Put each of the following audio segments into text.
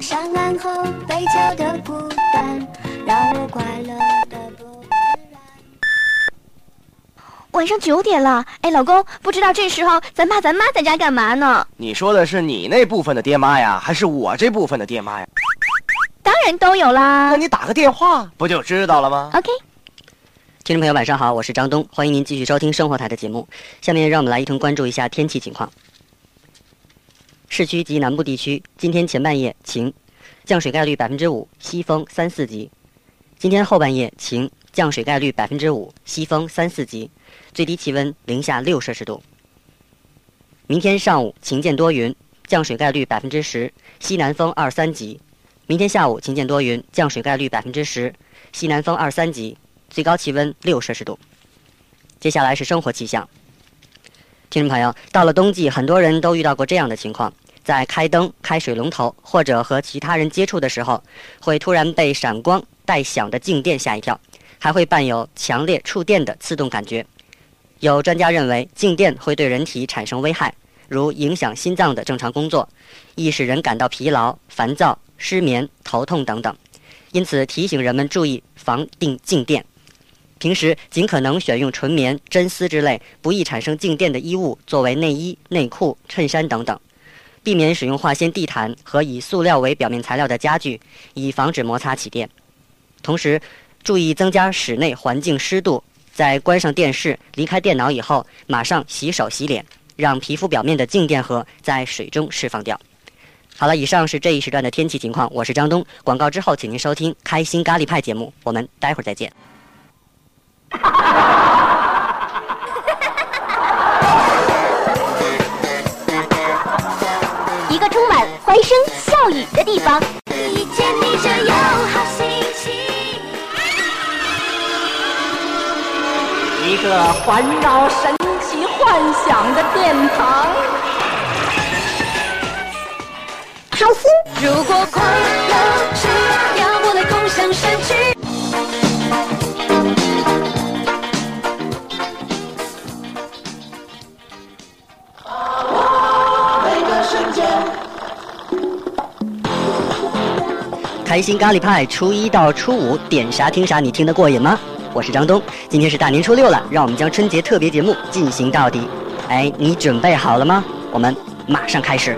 上岸后被囚的孤单，让我快乐的不自然。晚上九点了，哎，老公，不知道这时候咱爸咱妈在家干嘛呢？你说的是你那部分的爹妈呀，还是我这部分的爹妈呀？当然都有啦那。你打个电话不就知道了吗？OK，听众朋友，晚上好，我是张东，欢迎您继续收听生活台的节目。下面让我们来一同关注一下天气情况。市区及南部地区今天前半夜晴，降水概率百分之五，西风三四级；今天后半夜晴，降水概率百分之五，西风三四级，最低气温零下六摄氏度。明天上午晴见多云，降水概率百分之十，西南风二三级；明天下午晴见多云，降水概率百分之十，西南风二三级，最高气温六摄氏度。接下来是生活气象。听众朋友，到了冬季，很多人都遇到过这样的情况：在开灯、开水龙头或者和其他人接触的时候，会突然被闪光带响的静电吓一跳，还会伴有强烈触电的刺痛感觉。有专家认为，静电会对人体产生危害，如影响心脏的正常工作，易使人感到疲劳、烦躁、失眠、头痛等等。因此，提醒人们注意防定静电。平时尽可能选用纯棉、真丝之类不易产生静电的衣物作为内衣、内裤、衬衫等等，避免使用化纤地毯和以塑料为表面材料的家具，以防止摩擦起电。同时，注意增加室内环境湿度，在关上电视、离开电脑以后，马上洗手洗脸，让皮肤表面的静电荷在水中释放掉。好了，以上是这一时段的天气情况，我是张东。广告之后，请您收听《开心咖喱派》节目，我们待会儿再见。一个充满欢声笑语的地方。一见你就有好心情。一个环绕神奇幻想的殿堂。开心，如果快乐开心咖喱派，初一到初五点啥听啥，你听得过瘾吗？我是张东，今天是大年初六了，让我们将春节特别节目进行到底。哎，你准备好了吗？我们马上开始。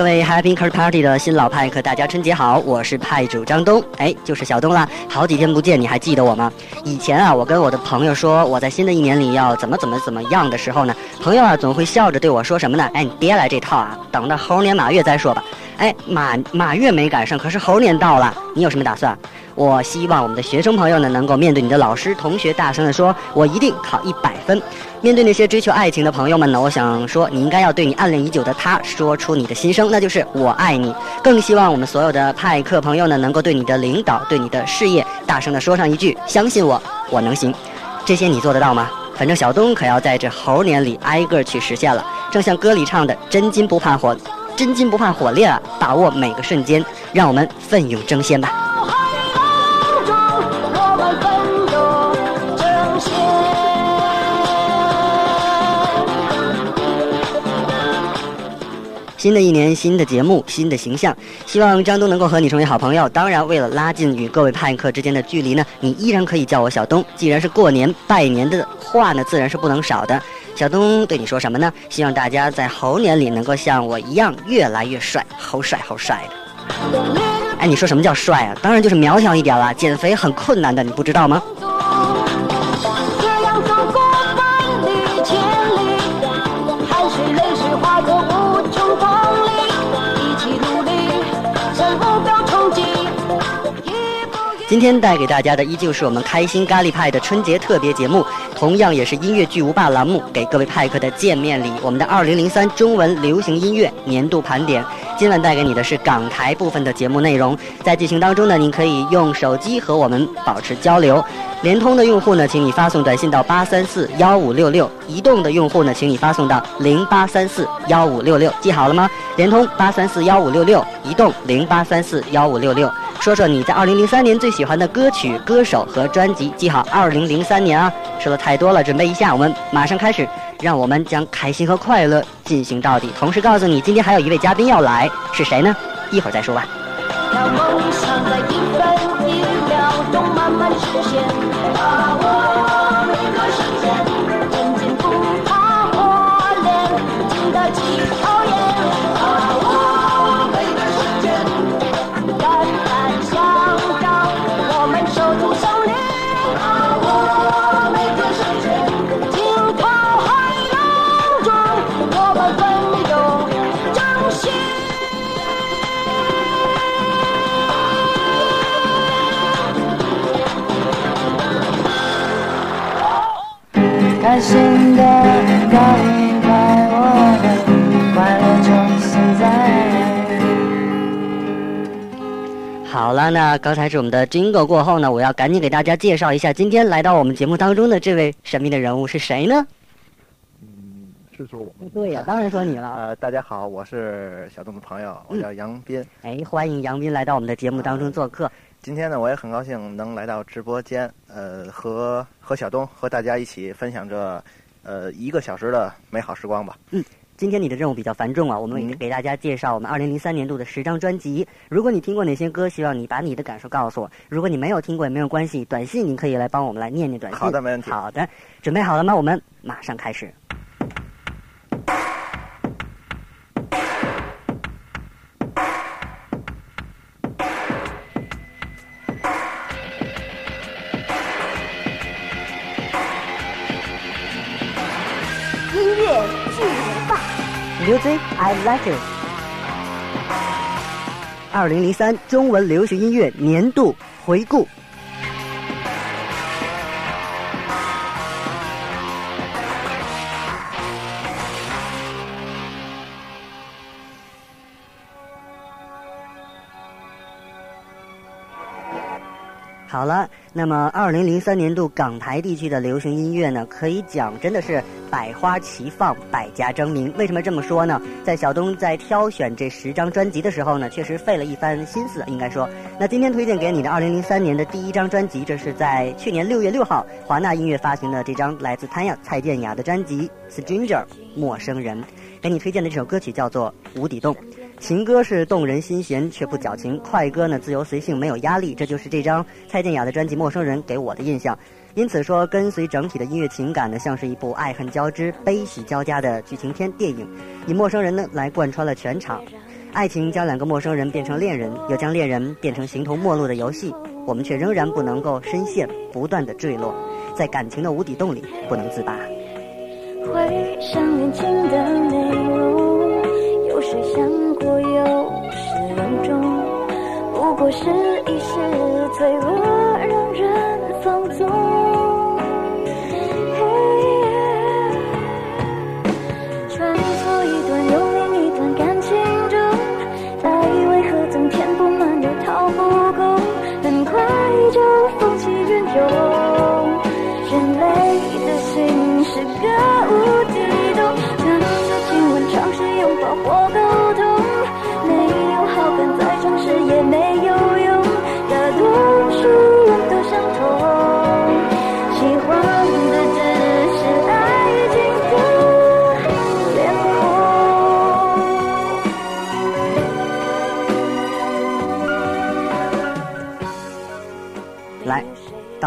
各位 Happy Card Party 的新老派客，大家春节好！我是派主张东，哎，就是小东啦。好几天不见，你还记得我吗？以前啊，我跟我的朋友说我在新的一年里要怎么怎么怎么样的时候呢，朋友啊总会笑着对我说什么呢？哎，你别来这套啊，等到猴年马月再说吧。哎，马马月没赶上，可是猴年到了，你有什么打算？我希望我们的学生朋友呢，能够面对你的老师、同学，大声地说：“我一定考一百分。”面对那些追求爱情的朋友们呢，我想说，你应该要对你暗恋已久的他说出你的心声，那就是“我爱你”。更希望我们所有的派克朋友呢，能够对你的领导、对你的事业，大声地说上一句：“相信我，我能行。”这些你做得到吗？反正小东可要在这猴年里挨个去实现了。正像歌里唱的：“真金不怕火，真金不怕火炼啊！把握每个瞬间，让我们奋勇争先吧。新的一年，新的节目，新的形象，希望张东能够和你成为好朋友。当然，为了拉近与各位派客之间的距离呢，你依然可以叫我小东。既然是过年拜年的话呢，自然是不能少的。小东对你说什么呢？希望大家在猴年里能够像我一样越来越帅，猴帅猴帅的。哎，你说什么叫帅啊？当然就是苗条一点啦，减肥很困难的，你不知道吗？今天带给大家的依旧是我们开心咖喱派的春节特别节目，同样也是音乐巨无霸栏目给各位派客的见面礼。我们的2003中文流行音乐年度盘点，今晚带给你的是港台部分的节目内容。在进行当中呢，您可以用手机和我们保持交流。联通的用户呢，请你发送短信到八三四幺五六六；移动的用户呢，请你发送到零八三四幺五六六。记好了吗？联通八三四幺五六六，移动零八三四幺五六六。说说你在二零零三年最喜欢的歌曲、歌手和专辑。记好，二零零三年啊，说的太多了，准备一下，我们马上开始，让我们将开心和快乐进行到底。同时告诉你，今天还有一位嘉宾要来，是谁呢？一会儿再说吧。让梦想在一分一秒钟慢慢实现，心的高一拍，我们快乐就现在。好了，那刚才是我们的 Jingle 过后呢，我要赶紧给大家介绍一下今天来到我们节目当中的这位神秘的人物是谁呢？是说我们。对呀、当然说你了。呃，大家好，我是小东的朋友，我叫杨斌。哎，欢迎杨斌来到我们的节目当中做客。今天呢，我也很高兴能来到直播间，呃，和和小东和大家一起分享这呃一个小时的美好时光吧。嗯今天你的任务比较繁重啊，我们嗯给大家介绍我们二零零三年度的十张专辑。如果你听过哪些歌，希望你把你的感受告诉我；如果你没有听过也没有关系，短信你可以来帮我们来念念短信。好的没问题好的，准备好了吗？我们马上开始。Music I Like It。二零零三中文流行音乐年度回顾。好了，那么二零零三年度港台地区的流行音乐呢，可以讲真的是百花齐放，百家争鸣。为什么这么说呢？在小东在挑选这十张专辑的时候呢，确实费了一番心思，应该说。那今天推荐给你的二零零三年的第一张专辑，这是在去年六月六号华纳音乐发行的这张来自潘亚蔡健雅的专辑《Stranger》陌生人。给你推荐的这首歌曲叫做《无底洞》。情歌是动人心弦却不矫情，快歌呢自由随性没有压力，这就是这张蔡健雅的专辑《陌生人》给我的印象。因此说，跟随整体的音乐情感呢，像是一部爱恨交织、悲喜交加的剧情片电影，以陌生人呢来贯穿了全场。爱情将两个陌生人变成恋人，又将恋人变成形同陌路的游戏，我们却仍然不能够深陷，不断的坠落，在感情的无底洞里不能自拔。回想年轻的内容，谁想过有始有终？不过是一时脆弱，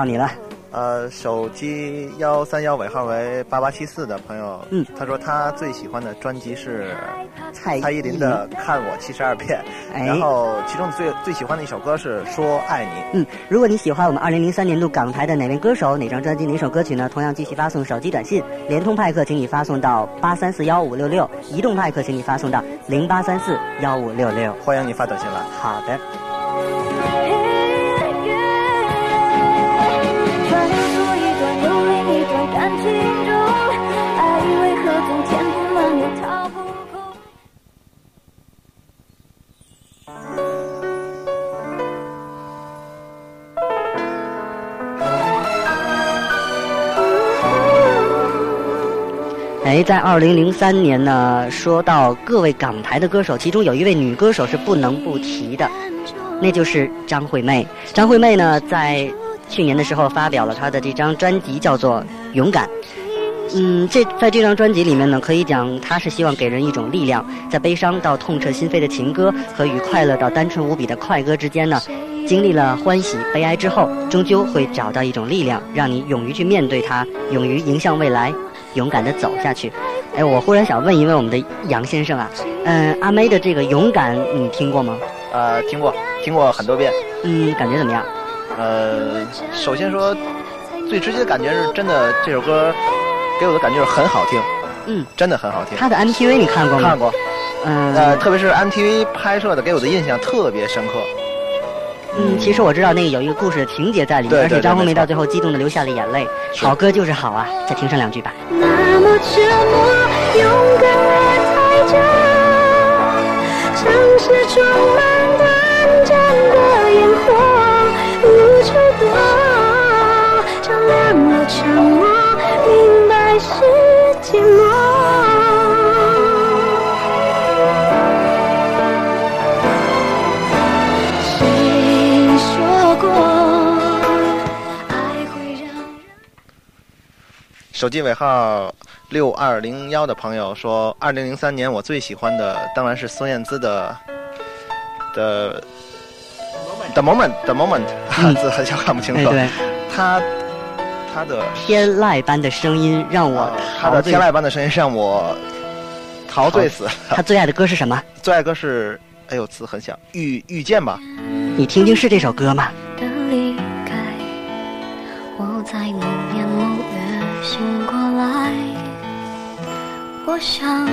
到你了。呃，手机幺三幺尾号为八八七四的朋友，嗯，他说他最喜欢的专辑是蔡蔡依林的《看我七十二变》，哎然后其中最最喜欢的一首歌是《说爱你》。嗯，如果你喜欢我们二零零三年度港台的哪位歌手、哪张专辑、哪首歌曲呢？同样继续发送手机短信，联通派克请你发送到八三四幺五六六，移动派克请你发送到零八三四幺五六六。欢迎你发短信来。好的，哎，在二零零三年呢，说到各位港台的歌手，其中有一位女歌手是不能不提的，那就是张惠妹。张惠妹呢，在去年的时候发表了她的这张专辑，叫做《勇敢》。嗯，这在这张专辑里面呢，可以讲她是希望给人一种力量，在悲伤到痛彻心扉的情歌和与快乐到单纯无比的快歌之间呢，经历了欢喜、悲哀之后，终究会找到一种力量，让你勇于去面对它，勇于迎向未来，勇敢的走下去。哎，我忽然想问一问我们的杨先生啊，嗯，阿妹的这个《勇敢》你听过吗？呃，听过，听过很多遍。嗯，感觉怎么样？呃，首先说，最直接的感觉是真的，这首歌给我的感觉是很好听，嗯，真的很好听。他的 MTV 你看过吗？看过，嗯，呃，特别是 MTV 拍摄的，给我的印象特别深刻。嗯，其实我知道那个有一个故事的情节在里面，而且张惠妹到最后激动的流下了眼泪。好歌就是好啊，再听上两句吧。那么沉默，勇敢而太久，城市充满短暂的烟火，无处躲，照亮了沉默，明白是寂寞。手机尾号六二零幺的朋友说，二零零三年我最喜欢的当然是孙燕姿的的 The Moment The Moment，嗯字很小看不清楚。哎对，他他的天籁般的声音让我呃他的天籁般的声音让我陶醉死。他最爱的歌是什么？最爱歌是哎呦字很小，遇遇见吧。你听听是这首歌吗？我想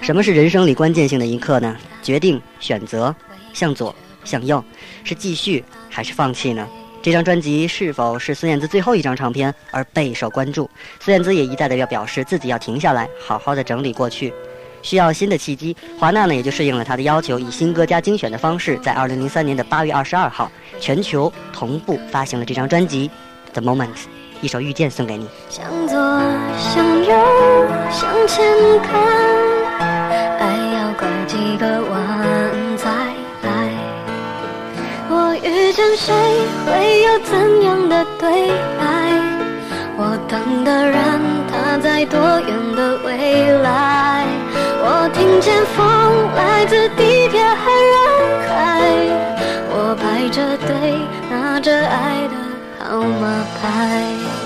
什么是人生里关键性的一刻呢？决定、选择，向左、向右，是继续还是放弃呢？这张专辑是否是孙燕姿最后一张唱片而备受关注？孙燕姿也一再的要表示自己要停下来，好好的整理过去，需要新的契机。华纳呢也就适应了她的要求，以新歌加精选的方式，在二零零三年的八月二十二号，全球同步发行了这张专辑《The Moment》，一首《遇见》送给你。向左，向右，向前看，爱要拐几个弯才来。我遇见谁，会有怎样的对白？我等的人，他在多远的未来？我听见风来自地铁和人海，我排着队，拿着爱的么白。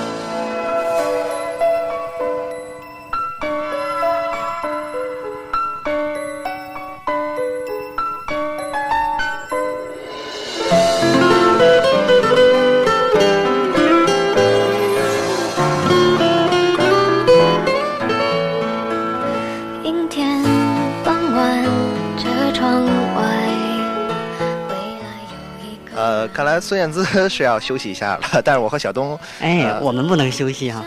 来孙燕姿是要休息一下了，但是我和小东，哎，呃我们不能休息哈、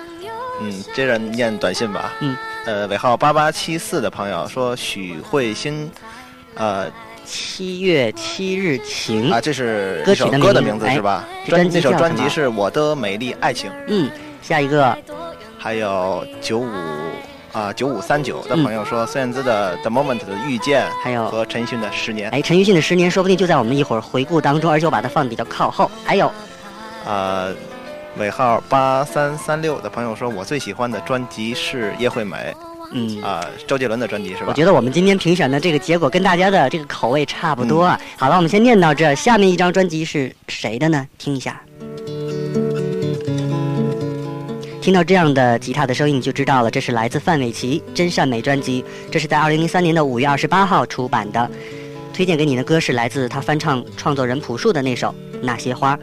嗯，接着念短信吧。嗯，呃，尾号八八七四的朋友说许慧欣，呃七月七日晴，啊，这是歌曲的歌的名字是吧？这专辑那首专辑是我的美丽爱情，嗯，下一个。还有九五啊九五三九的嗯朋友说孙燕姿的《The Moment》的遇见，还有和陈奕迅的十年。哎，陈奕迅的十年说不定就在我们一会儿回顾当中，而且我把它放得比较靠后。还有，呃，尾号八三三六的朋友说，我最喜欢的专辑是叶惠美嗯，啊、周杰伦的专辑是吧？我觉得我们今天评选的这个结果跟大家的这个口味差不多啊。好了，我们先念到这，下面一张专辑是谁的呢？听一下。听到这样的吉他的声音，你就知道了，这是来自范玮琪《真善美》专辑，这是在二零零三年的五月二十八号出版的。推荐给你的歌是来自他翻唱创作人朴树的那首《那些花》。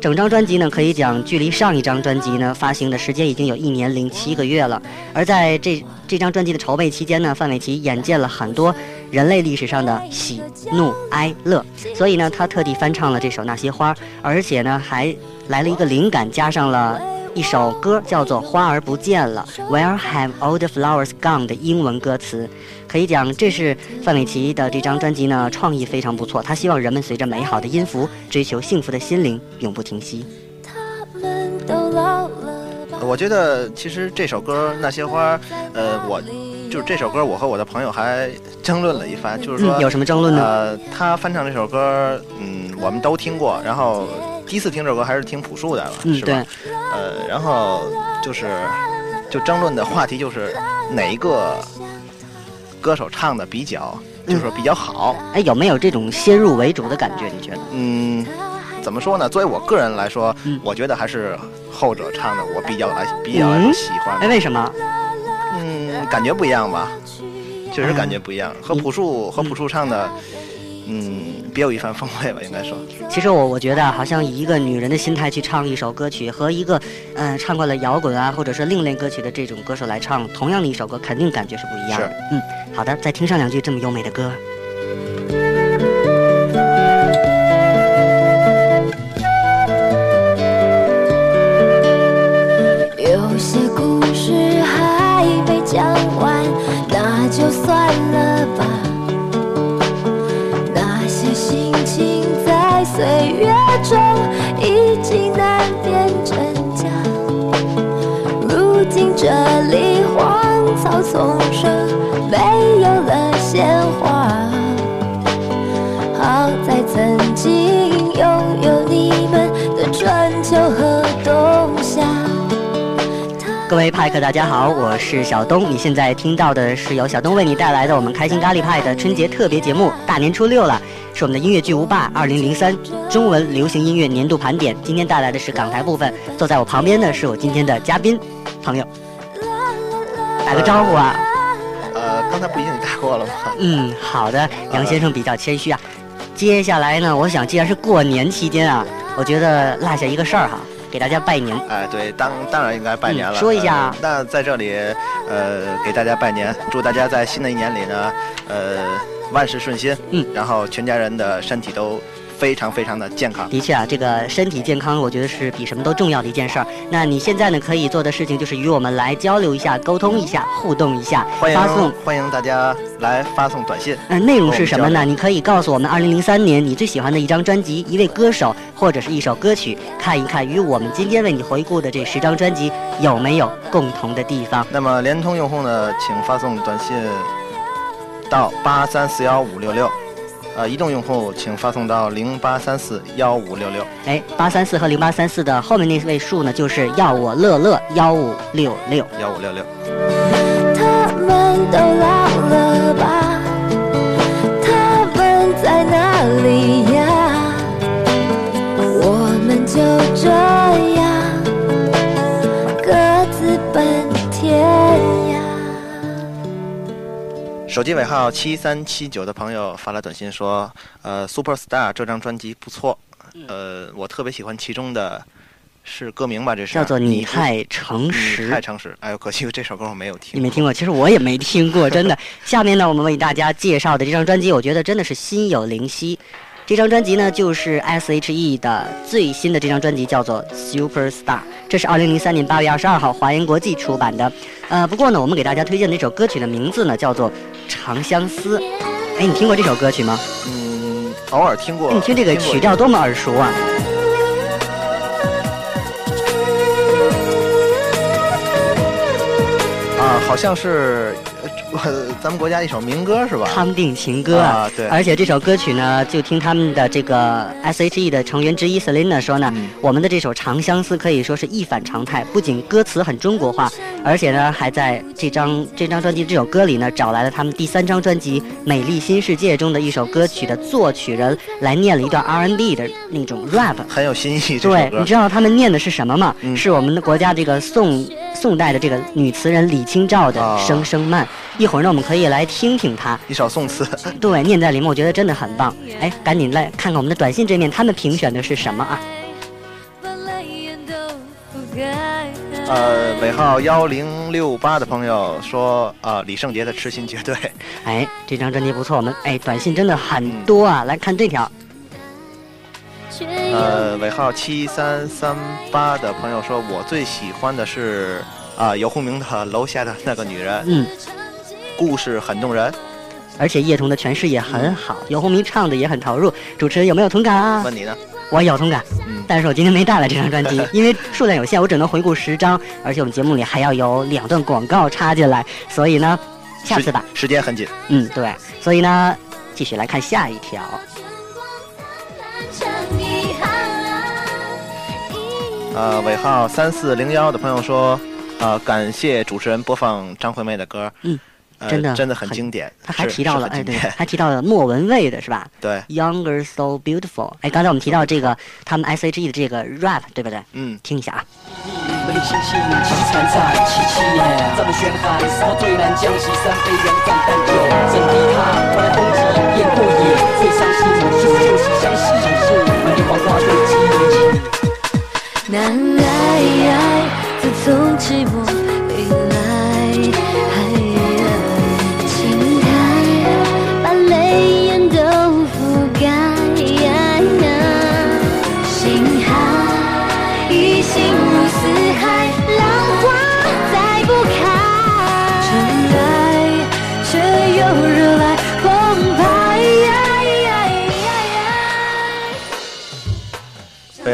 整张专辑呢，可以讲距离上一张专辑呢发行的时间已经有一年零七个月了。而在这这张专辑的筹备期间呢，范玮琪眼见了很多人类历史上的喜怒哀乐，所以呢，他特地翻唱了这首《那些花》，而且呢，还来了一个灵感，加上了。一首歌叫做《花儿不见了》，Where have all the flowers gone 的英文歌词，可以讲这是范玮琪的这张专辑呢，创意非常不错。他希望人们随着美好的音符，追求幸福的心灵，永不停息。他们都老了吧？我觉得其实这首歌《那些花》，呃，我就是这首歌，我和我的朋友还争论了一番，就是说，嗯，有什么争论呢？呃，他翻唱这首歌，嗯，我们都听过，然后第一次听这首歌还是听朴树的了，嗯，是吧？呃，然后就是就争论的话题就是哪一个歌手唱的比较，就是说比较好。哎，有没有这种先入为主的感觉？你觉得？嗯，怎么说呢？作为我个人来说，嗯我觉得还是后者唱的我比较来比较喜欢。哎，为什么？嗯，感觉不一样吧？确实感觉不一样，和朴树和朴树唱的，嗯，别有一番风味吧，应该说。其实我我觉得啊，好像以一个女人的心态去唱一首歌曲，和一个嗯、呃唱过了摇滚啊或者是另类歌曲的这种歌手来唱同样的一首歌，肯定感觉是不一样的。嗯，好的，再听上两句这么优美的歌。有些故事还没讲完，那就算了吧。中已经难辨真假。如今这里荒草丛生，各位派克，大家好，我是小东。你现在听到的是由小东为你带来的我们开心咖喱派的春节特别节目。大年初六了，是我们的音乐巨无霸二零零三中文流行音乐年度盘点。今天带来的是港台部分，坐在我旁边的是我今天的嘉宾朋友，打个招呼啊。呃，刚才不已经打过了吗？嗯，好的，杨先生比较谦虚啊。接下来呢，我想既然是过年期间啊，我觉得落下一个事儿哈，给大家拜年。哎，对，当当然应该拜年了。嗯说一下呃那在这里，呃，给大家拜年，祝大家在新的一年里呢，呃，万事顺心。嗯，然后全家人的身体都非常非常的健康。的确啊，这个身体健康，我觉得是比什么都重要的一件事儿。那你现在呢，可以做的事情就是与我们来交流一下、沟通一下、互动一下，欢迎发送。欢迎大家来发送短信。嗯、内容是什么呢？你可以告诉我们，二零零三年你最喜欢的一张专辑、一位歌手或者是一首歌曲，看一看与我们今天为你回顾的这十张专辑有没有共同的地方。那么联通用户呢，请发送短信到八三四幺五六六，呃，移动用户请发送到零八三四幺五六六。哎，八三四和零八三四的后面那位数呢，就是要我乐乐幺五六六。幺五六六，他们都老了吧？他们在哪里呀？我们就这手机尾号七三七九的朋友发来短信说，呃，Superstar 这张专辑不错，呃，我特别喜欢其中的，是歌名吧？这是叫做你太诚实你太诚实。哎呦，可惜这首歌我没有听。你没听过？其实我也没听过，真的。下面呢，我们为大家介绍的这张专辑，我觉得真的是心有灵犀。这张专辑呢，就是 S.H.E 的最新的这张专辑，叫做《Superstar》，这是二零零三年八月二十二号华研国际出版的。呃，不过呢，我们给大家推荐的这首歌曲的名字呢，叫做《长相思》。哎，你听过这首歌曲吗？嗯，偶尔听过。哎你听这个曲调多么耳熟啊！啊，好像是呃 咱们国家一首民歌是吧？康定情歌啊对而且这首歌曲呢，就听他们的这个 S.H.E 的成员之一 Selina 说呢，嗯我们的这首《长相思》可以说是一反常态，不仅歌词很中国化，而且呢，还在这张这张专辑这首歌里呢，找来了他们第三张专辑《美丽新世界》中的一首歌曲的作曲人来念了一段 R&B 的那种 rap。很有新意。对，你知道他们念的是什么吗？嗯是我们的国家这个宋宋代的这个女词人李清照的哦《声声慢》。一会儿呢，我们可以来听听他。一首宋词。对，念在里面，我觉得真的很棒。哎，赶紧来看看我们的短信这面，他们评选的是什么啊？呃，尾号幺零六八的朋友说，呃，李圣杰的《痴心绝对》。哎，这张专辑不错，我们哎短信真的很多啊。来看这条，呃，尾号七三三八的朋友说，我最喜欢的是啊、游鸿明的《楼下的那个女人》，嗯，故事很动人。而且叶童的诠释也很好，游鸿明唱的也很投入。主持人有没有同感啊？问你呢？我有同感，嗯但是我今天没带来这张专辑，因为数量有限，我只能回顾十张，而且我们节目里还要有两段广告插进来，所以呢，下次吧。时时间很紧。嗯，对，所以呢，继续来看下一条。呃，尾号三四零幺的朋友说，呃，感谢主持人播放张惠妹的歌，嗯，呃真的真的很很经典。他还提到了，哎，对，还提到了莫文蔚的是吧对，？Younger so beautiful。哎，刚才我们提到这个他们 S.H.E 的这个 rap，对不对？嗯，听一下啊。难将其三杯两盏淡酒，整敌他，我来攻击，雁过野，最伤心的就是休息相惜，是满地黄花堆积。难爱，自从寂寞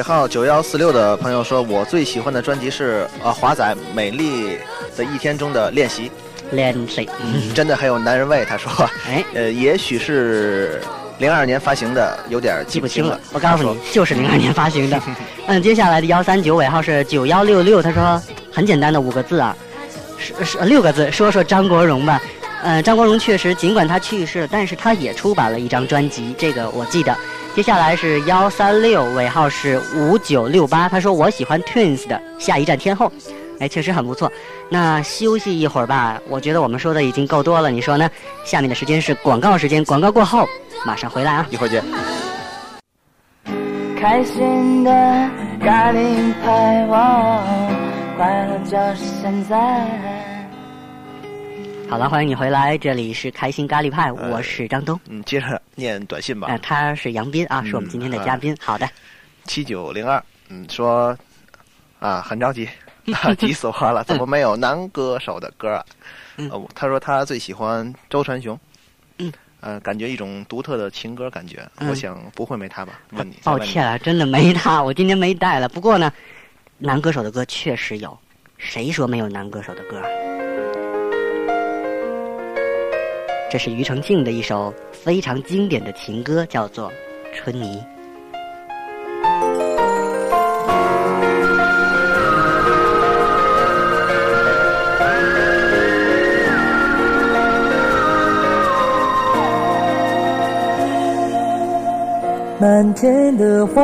尾号九幺四六的朋友说，我最喜欢的专辑是呃华仔《美丽的一天》中的练习，练习？嗯，真的很有男人味。他说，哎，呃，也许是零二年发行的，有点记不清了。我告诉你，就是零二年发行的。嗯，接下来的幺三九尾号是九幺六六，他说很简单的五个字啊，是是呃六个字，说说张国荣吧。嗯，张国荣确实，尽管他去世了，但是他也出版了一张专辑，这个我记得。接下来是幺三六，尾号是五九六八，他说我喜欢 Twins 的《下一站天后》，哎，确实很不错。那休息一会儿吧，我觉得我们说的已经够多了，你说呢？下面的时间是广告时间，广告过后马上回来啊。一会儿见。开心的咖喱派，哦，快乐就是现在。好了，欢迎你回来，这里是开心咖喱派，呃我是张东。嗯，接着念短信吧。呃，他是杨斌啊，是我们今天的嘉宾。好的，七九零二，嗯，说啊，很着急，啊 急死我了，怎么没有男歌手的歌啊？嗯呃他说他最喜欢周传雄，嗯，呃，感觉一种独特的情歌感觉，嗯我想不会没他吧？问你，抱歉啊，真的没他，我今天没带了。不过呢，男歌手的歌确实有，谁说没有男歌手的歌啊？这是庾澄庆的一首非常经典的情歌，叫做《春泥》。满天的花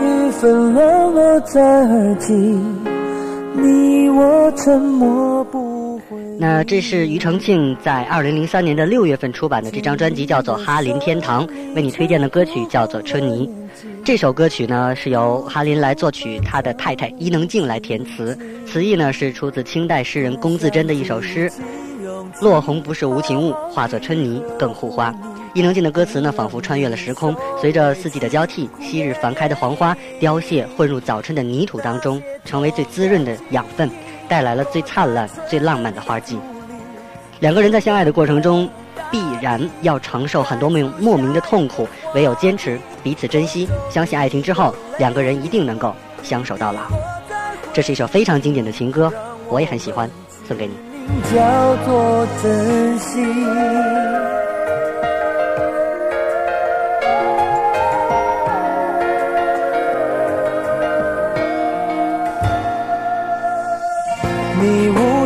雨纷乱落在耳际，你我沉默不。那这是庾澄庆在二零零三年的六月份出版的这张专辑，叫做《哈林天堂》，为你推荐的歌曲叫做《春泥》。这首歌曲呢是由哈林来作曲，他的太太伊能静来填词，词意呢是出自清代诗人龚自珍的一首诗：“落红不是无情物，化作春泥更护花。”伊能静的歌词呢，仿佛穿越了时空，随着四季的交替，昔日繁开的黄花凋谢，混入早春的泥土当中，成为最滋润的养分，带来了最灿烂、最浪漫的花季。两个人在相爱的过程中，必然要承受很多莫莫名的痛苦，唯有坚持，彼此珍惜，相信爱情之后，两个人一定能够相守到老。这是一首非常经典的情歌，我也很喜欢，送给你。叫做珍惜。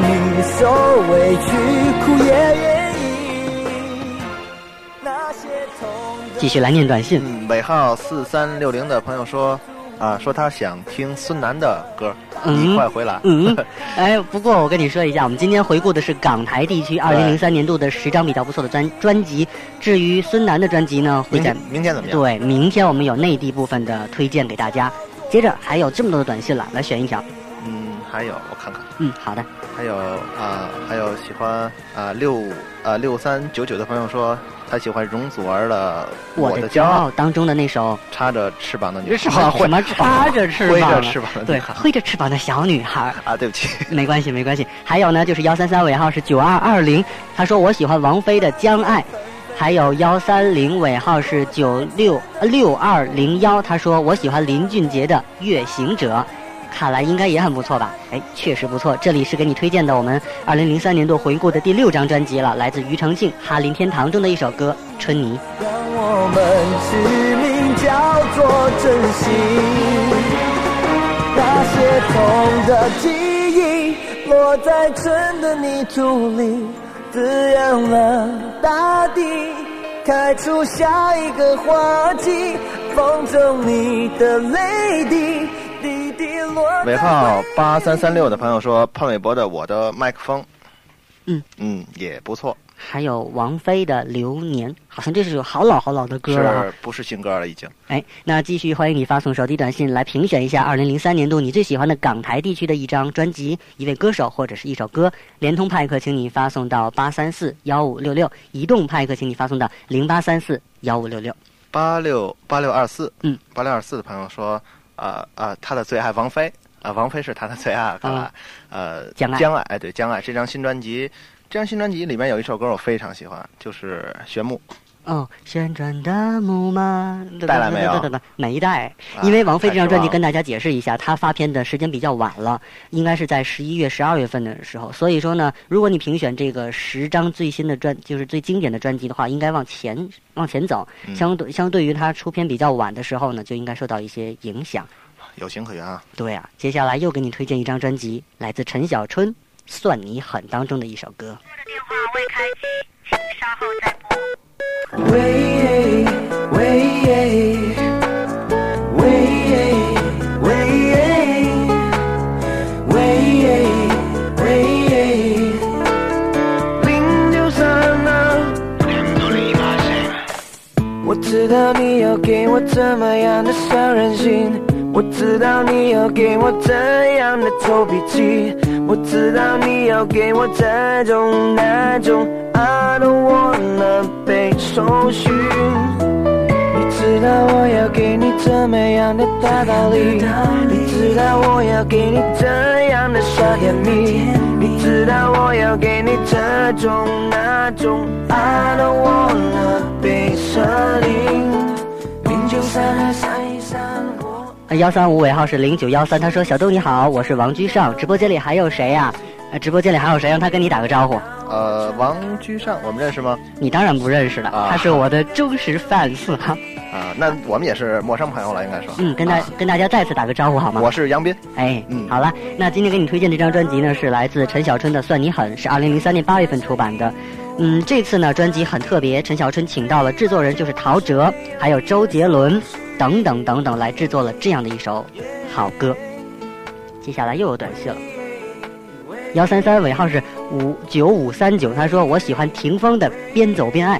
你受委屈，苦也愿意。那些痛的继续来念短信。嗯，尾号四三六零的朋友说，啊，说他想听孙楠的歌，嗯你快回来。嗯，哎，不过我跟你说一下，我们今天回顾的是港台地区二零零三年度的十张比较不错的专专辑。至于孙楠的专辑呢，会在明天明天怎么样？对明天我们有内地部分的推荐给大家。接着还有这么多的短信了，来选一条。嗯，还有我看看，嗯，好的。还有啊、还有喜欢啊六啊六三九九的朋友说他喜欢容祖儿的《我的骄傲傲》当中的那首插着翅膀的女什孩，么什么 插着翅挥膀的，着翅膀的对，挥着翅膀的小女孩。啊，对不起，没关系，没关系。还有呢，就是幺三三尾号是九二二零，他说我喜欢王菲的《将爱》，还有幺三零尾号是九六六二零幺，他说我喜欢林俊杰的《月行者》。看来应该也很不错吧？哎，确实不错。这里是给你推荐的我们二零零三年度回顾的第六张专辑了，来自庾澄庆《哈林天堂》中的一首歌《春泥》。让我们取名叫做珍惜。那些痛的记忆落在春的泥土里，滋养了大地，开出下一个花季。风中你的泪滴，尾号八三三六的朋友说潘玮柏的《我的麦克风》，嗯嗯也不错，还有王菲的《流年》，好像这是首好老好老的歌了不是新歌了已经？哎，那继续欢迎你发送手机短信来评选一下二零零三年度你最喜欢的港台地区的一张专辑、一位歌手或者是一首歌。联通派克，请你发送到八三四幺五六六；移动派克，请你发送到零八三四幺五六六。八六八六二四，嗯，八六二四的朋友说，啊、啊、他的最爱王菲，啊、王菲是他的最爱，看来，啊呃，将爱。将爱，哎，对，将爱这张新专辑，这张新专辑里面有一首歌我非常喜欢，就是《旋木》，哦，旋转的木马，带来没有没带，啊因为王菲这张专辑跟大家解释一下，她发片的时间比较晚了，应该是在十一月、十二月份的时候。所以说呢，如果你评选这个十张最新的专，就是最经典的专辑的话，应该往前往前走。嗯相对相对于她出片比较晚的时候呢，就应该受到一些影响。有情可原啊。对啊，接下来又给你推荐一张专辑，来自陈小春《算你狠》当中的一首歌。喂喂喂喂喂，零九三啊。我知道你要给我怎么样的小任性，我知道你要给我怎样的臭脾气，我知道你要给我这种那种，I don't wanna 被搜寻。你知道我要给你怎么样的大道理，你知道我要给你怎样的小甜蜜，你。知道我要给你这种那种，I don't wanna 被设定。零九三二三一三我。幺三五尾号是零九幺三，他说：“小豆你好，我是王居上，直播间里还有谁呀、呃，直播间里还有谁？让他跟你打个招呼。呃，王居上，我们认识吗？你当然不认识了，啊他是我的忠实 fans 哈。啊，那我们也是陌生朋友了，应该说。嗯，跟大、啊跟大家再次打个招呼好吗？我是杨斌，哎，嗯好了，那今天给你推荐这张专辑呢，是来自陈小春的《算你狠》，是二零零三年八月份出版的。嗯，这次呢专辑很特别，陈小春请到了制作人就是陶喆，还有周杰伦等等等等来制作了这样的一首好歌。接下来又有短信了。幺三三尾号是五九五三九，他说我喜欢霆锋的《边走边爱》。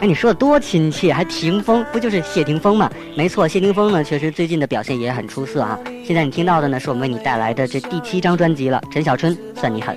哎，你说的多亲切，还霆锋，不就是谢霆锋吗？没错，谢霆锋呢，确实最近的表现也很出色啊。现在你听到的呢，是我们为你带来的这第七张专辑了，陈小春算你狠。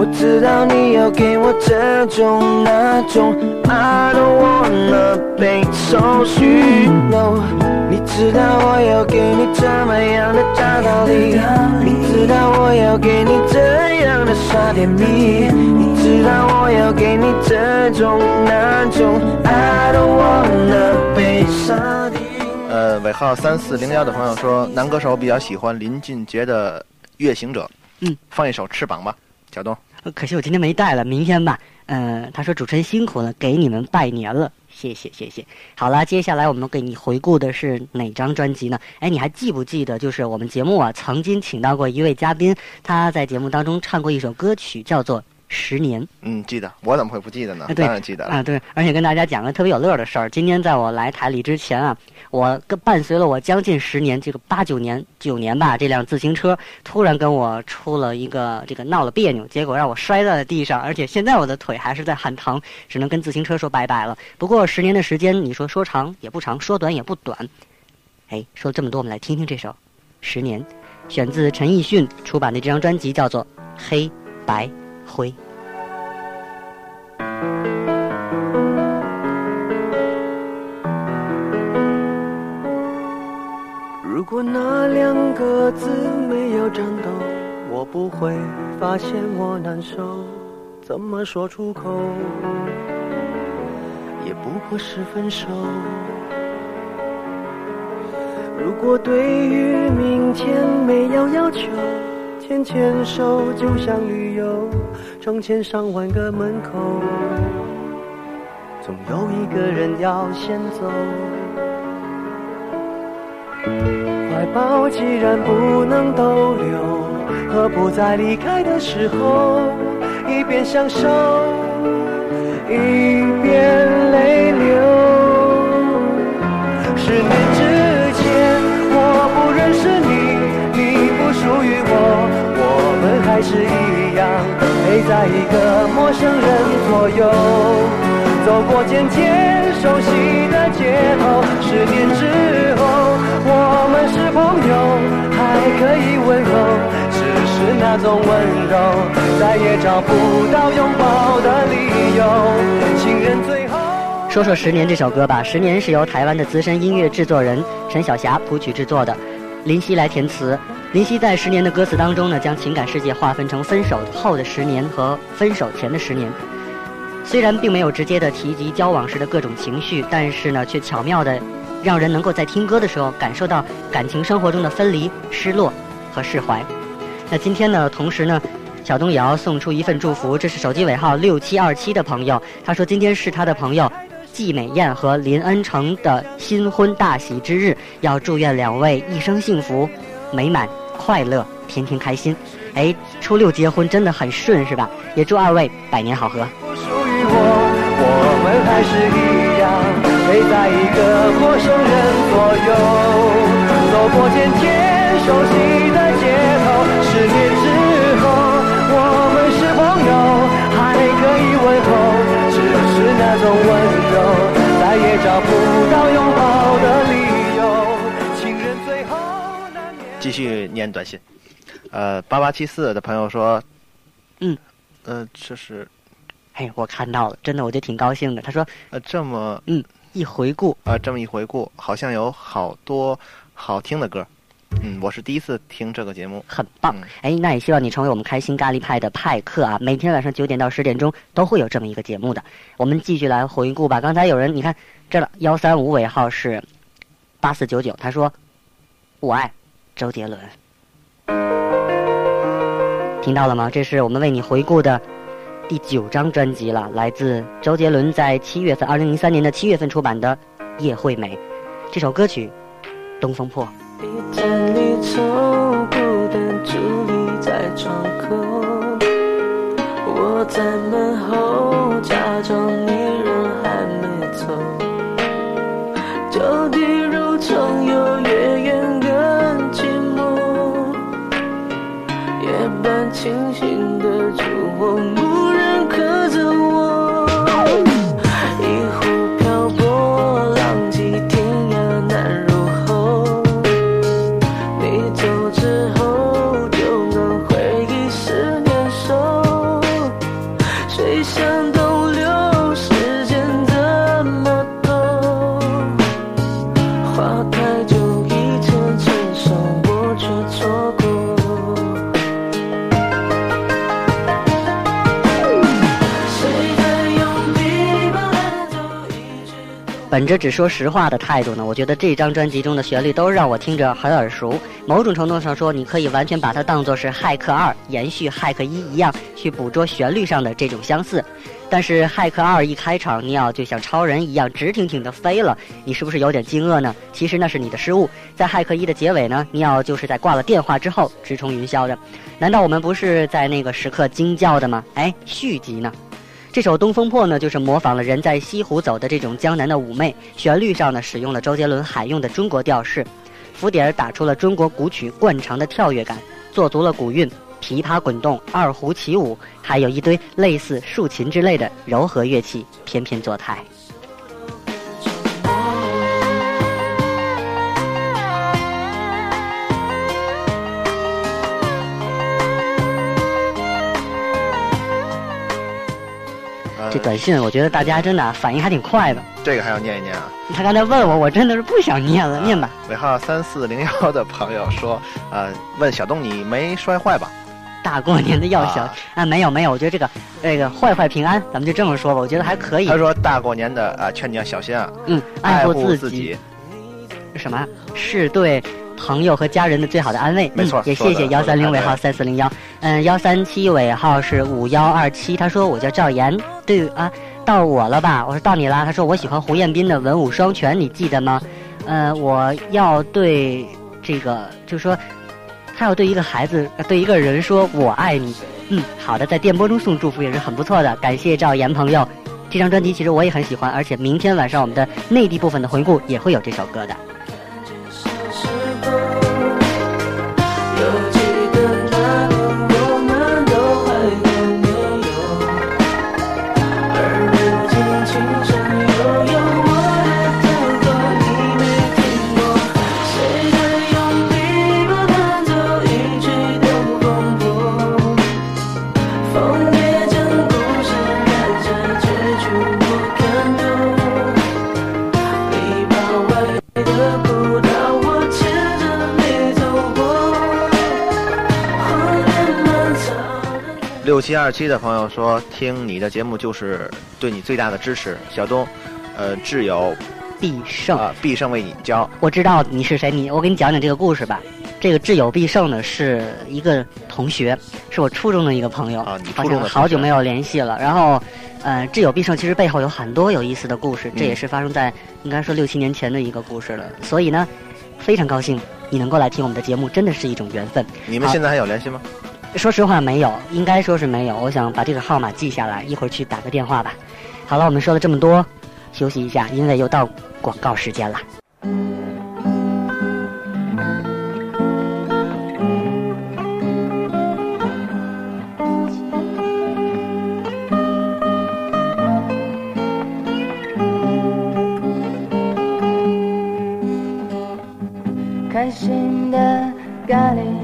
我知道你要给我这种那种，I don't wanna 被搜寻。No，你知道我要给你怎么样的大道理，你知道我要给你这样的傻甜蜜，你知道我要给你这种那种，I don't wanna 被设定。呃，尾号三四零幺的朋友说，男歌手比较喜欢林俊杰的《月行者》，嗯，放一首《翅膀》吧，小东。可惜我今天没带了，明天吧。呃，他说主持人辛苦了，给你们拜年了，谢谢谢谢。好了，接下来我们给你回顾的是哪张专辑呢？哎，你还记不记得，就是我们节目啊曾经请到过一位嘉宾，他在节目当中唱过一首歌曲，叫做《十年。嗯，记得，我怎么会不记得呢？啊对当然记得了。啊，对，而且跟大家讲个特别有乐儿的事儿。今天在我来台里之前啊，我跟伴随了我将近十年，这个八九年九年吧，这辆自行车突然跟我出了一个这个闹了别扭，结果让我摔在了地上，而且现在我的腿还是在喊疼，只能跟自行车说拜拜了。不过十年的时间，你说说长也不长，说短也不短。哎，说了这么多，我们来听听这首《十年》，选自陈奕迅出版的这张专辑，叫做《黑白灰》。如果那两个字没有颤抖，我不会发现我难受。怎么说出口，也不过是分手。如果对于明天没有要求，牵牵手就像旅游，成千上万个门口，总有一个人要先走。怀抱既然不能逗留，何不在离开的时候，一边享受，一边泪流？还是一样，陪在一个陌生人左右。走过渐渐熟悉的街头，十年之后，我们是朋友，还可以温柔，只是那种温柔，再也找不到拥抱的理由。情人最后。说说《十年》这首歌吧，《十年》是由台湾的资深音乐制作人陈小霞谱曲制作的，林夕来填词。林夕在《十年》的歌词当中呢，将情感世界划分成分手后的十年和分手前的十年。虽然并没有直接的提及交往时的各种情绪，但是呢，却巧妙的让人能够在听歌的时候感受到感情生活中的分离、失落和释怀。那今天呢，同时呢，小东也要送出一份祝福，这是手机尾号六七二七的朋友，他说今天是他的朋友季美燕和林恩成的新婚大喜之日，要祝愿两位一生幸福、美满、快乐，天天开心。哎，初六结婚真的很顺是吧？也祝二位百年好合。不属于我，我们还是一样，陪在一个陌生人左右，走过渐渐熟悉的街头。十年之后，我们是朋友，还可以问候，只是那种温柔，再也找不到继续念短信。呃，八八七四的朋友说，嗯，呃，这是哎，我看到了，真的我就挺高兴的。他说呃这么嗯一回顾，啊，这么一回顾，好像有好多好听的歌。嗯，我是第一次听这个节目。很棒嗯。哎，那也希望你成为我们开心咖喱派的派客啊！每天晚上九点到十点钟都会有这么一个节目的。我们继续来回顾吧。刚才有人你看这了，幺三五尾号是八四九九，他说我爱周杰伦。听到了吗？这是我们为你回顾的第九张专辑了，来自周杰伦在七月份，二零零三年的七月份出版的《叶惠美》这首歌曲《东风破》。在，门后假装你人还没走，旧地如重游，月圆清醒的烛火，着只说实话的态度呢，我觉得这张专辑中的旋律都让我听着很耳熟。某种程度上说，你可以完全把它当作是《骇客二》延续《骇客一》一样，去捕捉旋律上的这种相似。但是《骇客二》一开场，尼奥就像超人一样直挺挺的飞了，你是不是有点惊愕呢？其实那是你的失误。在《骇客一》的结尾呢，尼奥就是在挂了电话之后直冲云霄的。难道我们不是在那个时刻惊叫的吗？哎，续集呢？这首《东风破》呢，就是模仿了《人在西湖走》的这种江南的妩媚，旋律上呢使用了周杰伦海用的中国调式，浮点打出了中国古曲惯常的跳跃感，做足了古韵，琵琶滚动，二胡起舞，还有一堆类似竖琴之类的柔和乐器翩翩作态。这短信，我觉得大家真的啊反应还挺快的。这个还要念一念啊。他刚才问我，我真的是不想念了，念吧。尾号三四零幺的朋友说，呃，问小东你没摔坏吧？大过年的要小啊啊，没有没有，我觉得这个这个坏坏平安，咱们就这么说吧，我觉得还可以他。说大过年的啊、劝你要小心啊，嗯，爱护护自己。什么是对朋友和家人的最好的安慰。没错嗯、也谢谢幺三零尾号三四零幺，嗯，幺三七尾号是五幺二七，他说我叫赵岩，对啊，到我了吧？我说到你啦。他说我喜欢胡彦斌的《文武双全》，你记得吗？呃，我要对这个，就是说，他要对一个孩子，对一个人说我爱你。嗯，好的，在电波中送祝福也是很不错的，感谢赵岩朋友。这张专辑其实我也很喜欢，而且明天晚上我们的内地部分的回顾也会有这首歌的。有几个六七二七的朋友说，听你的节目就是对你最大的支持。小东，呃，挚友必胜。啊、必胜为你骄。我知道你是谁，你我给你讲讲这个故事吧。这个挚友必胜呢，是一个同学，是我初中的一个朋友，啊你初中的好久没有联系了。然后，呃，挚友必胜其实背后有很多有意思的故事，这也嗯是发生在应该说六七年前的一个故事了。所以呢，非常高兴你能够来听我们的节目，真的是一种缘分。你们现在还有联系吗？说实话没有，应该说是没有。我想把这个号码记下来，一会儿去打个电话吧。好了，我们说了这么多，休息一下，因为又到广告时间了。开心的咖喱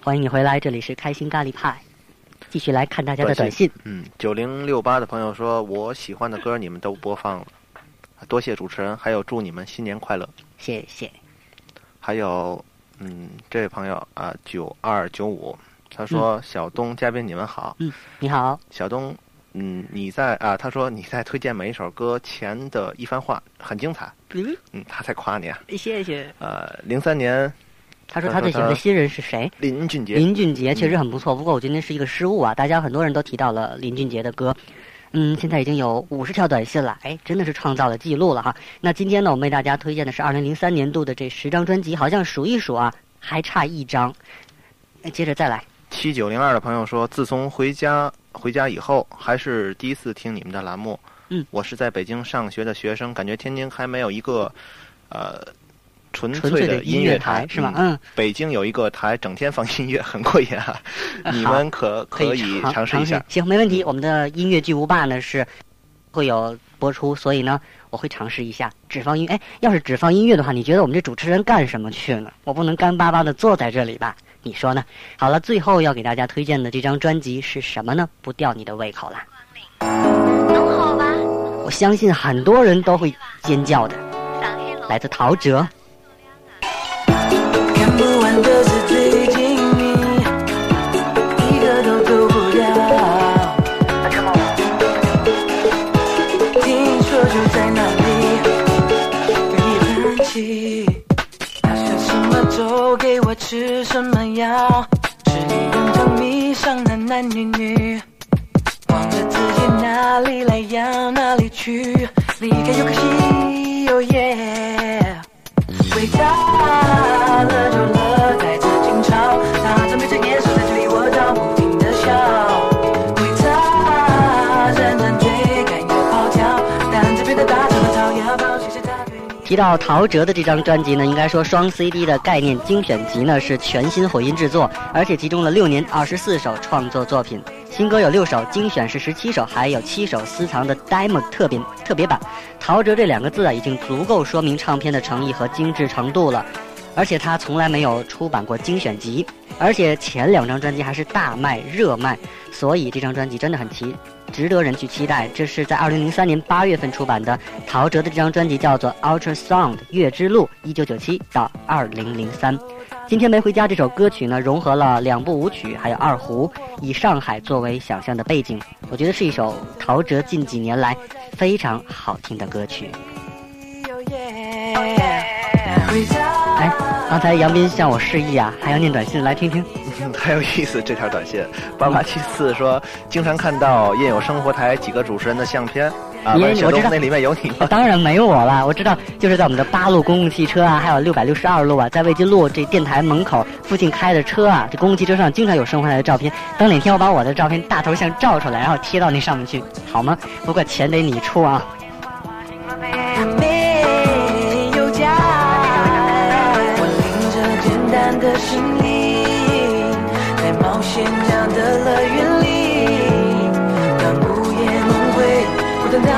欢迎你回来，这里是开心咖喱派，继续来看大家的短短信。嗯，九零六八的朋友说，我喜欢的歌你们都播放了，多谢主持人，还有祝你们新年快乐。谢谢。还有，嗯，这位朋友啊，九二九五，他说、小东嘉宾你们好，嗯，你好，小东，嗯，你在啊，他说你在推荐每一首歌前的一番话很精彩，嗯，嗯，他在夸你啊。谢谢。呃，零三年他说他最喜欢的新人是谁？林俊杰，林俊杰确实很不错，不过我觉得那是一个失误啊。大家很多人都提到了林俊杰的歌，嗯，现在已经有五十条短信了，哎，真的是创造了记录了哈。那今天呢，我们为大家推荐的是二零零三年度的这十张专辑，好像数一数啊，还差一张。哎，接着再来，七九零二的朋友说，自从回家回家以后，还是第一次听你们的栏目。嗯，我是在北京上学的学生，感觉天津还没有一个呃纯纯粹的音乐台是吗？嗯，嗯，北京有一个台整天放音乐，很过瘾 啊！你们可可以尝尝试一下。行，没问题。我们的音乐巨无霸呢是会有播出，所以呢，我会尝试一下只放音。哎，要是只放音乐的话，你觉得我们这主持人干什么去呢？我不能干巴巴的坐在这里吧？你说呢？好了，最后要给大家推荐的这张专辑是什么呢？不吊你的胃口了。能好吧？我相信很多人都会尖叫的，来自陶喆。不完的到陶喆的这张专辑呢，应该说双 CD 的概念精选集呢是全新混音制作，而且集中了六年二十四首创作作品，新歌有六首，精选是十七首，还有七首私藏的 demo 特别特别版。陶喆这两个字啊，已经足够说明唱片的诚意和精致程度了，而且他从来没有出版过精选集，而且前两张专辑还是大卖热卖，所以这张专辑真的很奇。值得人去期待。这是在二零零三年八月份出版的陶喆的这张专辑，叫做《Ultra Sound 月之路》，一九九七到二零零三。今天没回家这首歌曲呢，融合了两部舞曲，还有二胡，以上海作为想象的背景，我觉得是一首陶喆近几年来非常好听的歌曲。哎，刚才杨斌向我示意啊，还要念短信，来听听。很有意思，这条短信八八七四说，经常看到印有生活台几个主持人的相片啊，我知道东那里面有你吗？当然没有我了，我知道，就是在我们的八路公共汽车啊，还有六百六十二路啊，在魏津路这电台门口附近开的车啊，这公共汽车上经常有生活台的照片。等哪天我把我的照片大头像照出来，然后贴到那上面去，好吗？不过钱得你出啊。的心里，在冒险家的乐园里，当午夜梦回，孤单到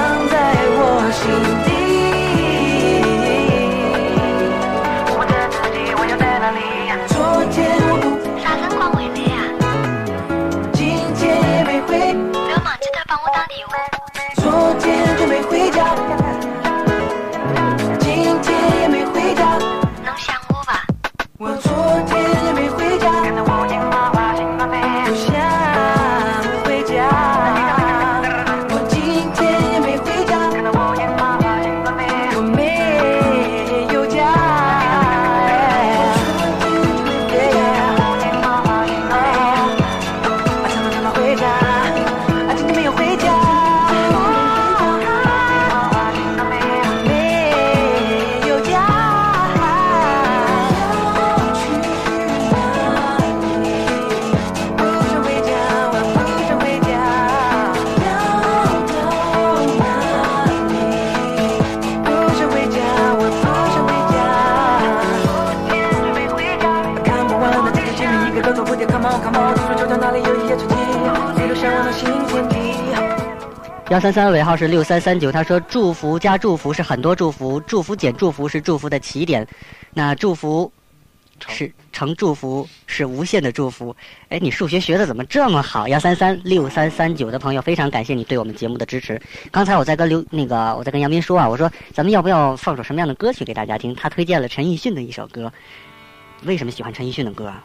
幺三三尾号是六三三九，他说祝福加祝福是很多祝福，祝福减祝福是祝福的起点，那祝福是成祝福是无限的祝福。哎，你数学学的怎么这么好？幺三三六三三九的朋友，非常感谢你对我们节目的支持。刚才我在跟刘那个我在跟杨斌说啊，我说咱们要不要放首什么样的歌曲给大家听？他推荐了陈奕迅的一首歌。为什么喜欢陈奕迅的歌啊？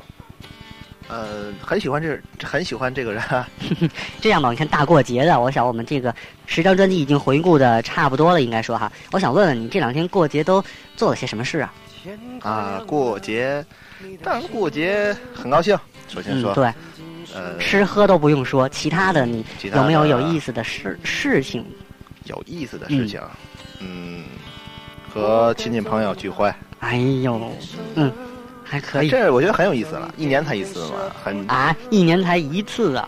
呃，很喜欢这，很喜欢这个人啊。这样吧，你看大过节的，我想我们这个十张专辑已经回顾的差不多了，应该说哈。我想问问你，这两天过节都做了些什么事啊？啊，过节，当然过节很高兴。首先说，嗯，对，呃，吃喝都不用说，其他的你有没有有意思的事事情？有意思的事情，嗯，和亲戚朋友聚会，哎呦，嗯，还可以这我觉得很有意思了，一年才一次嘛，很啊，一年才一次啊。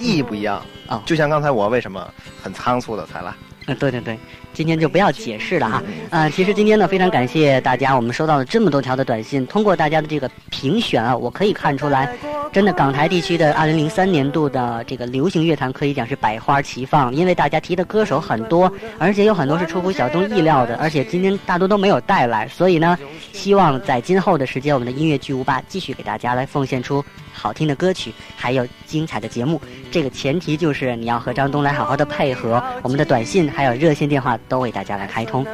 意义不一样。啊就像刚才我为什么很仓促的才来，对对对，今天就不要解释了哈。呃，其实今天呢，非常感谢大家，我们收到了这么多条的短信，通过大家的这个评选啊，我可以看出来，真的港台地区的二零零三年度的这个流行乐坛可以讲是百花齐放，因为大家提的歌手很多，而且有很多是出乎小东意料的，而且今天大多都没有带来，所以呢，希望在今后的时间，我们的音乐巨无霸继续给大家来奉献出好听的歌曲，还有精彩的节目。这个前提就是你要和张东来好好的配合，我们的短信还有热线电话都为大家来开通。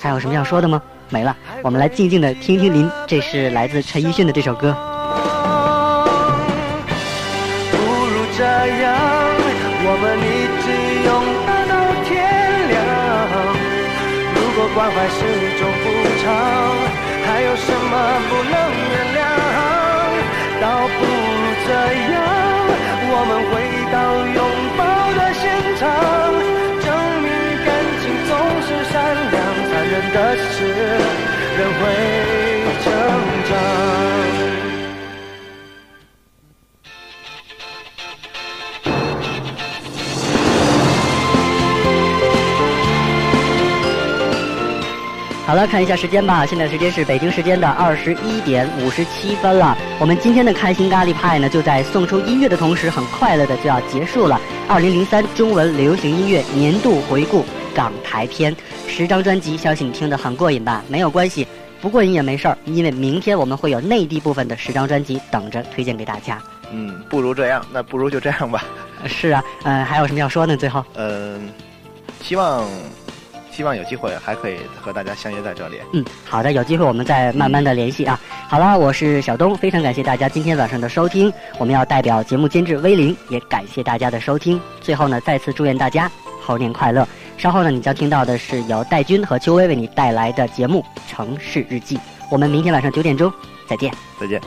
还有什么要说的吗？没了，我们来静静的听听您，这是来自陈奕迅的这首歌。不如这样，我们一直拥抱到天亮。如果关怀是一种补偿，还有什么不能原谅？倒不如这样，我们回到拥抱的现场，证明感情总是善良，残忍的是人会成长。好了，看一下时间吧，现在时间是北京时间的二十一点五十七分了。我们今天的开心咖喱派呢，就在送出音乐的同时，很快乐的就要结束了。二零零三中文流行音乐年度回顾港台篇，十张专辑，相信你听得很过瘾吧？没有关系，不过瘾也没事儿，因为明天我们会有内地部分的十张专辑等着推荐给大家。嗯，不如这样，那不如就这样吧。是啊，嗯、还有什么要说呢？最后，嗯，希望希望有机会还可以和大家相约在这里。嗯，好的，有机会我们再慢慢的联系啊。好了，我是小东，非常感谢大家今天晚上的收听。我们要代表节目监制威灵，也感谢大家的收听。最后呢，再次祝愿大家猴年快乐。稍后呢，你将听到的是由戴军和邱薇为你带来的节目《城市日记》。我们明天晚上九点钟再见。再见。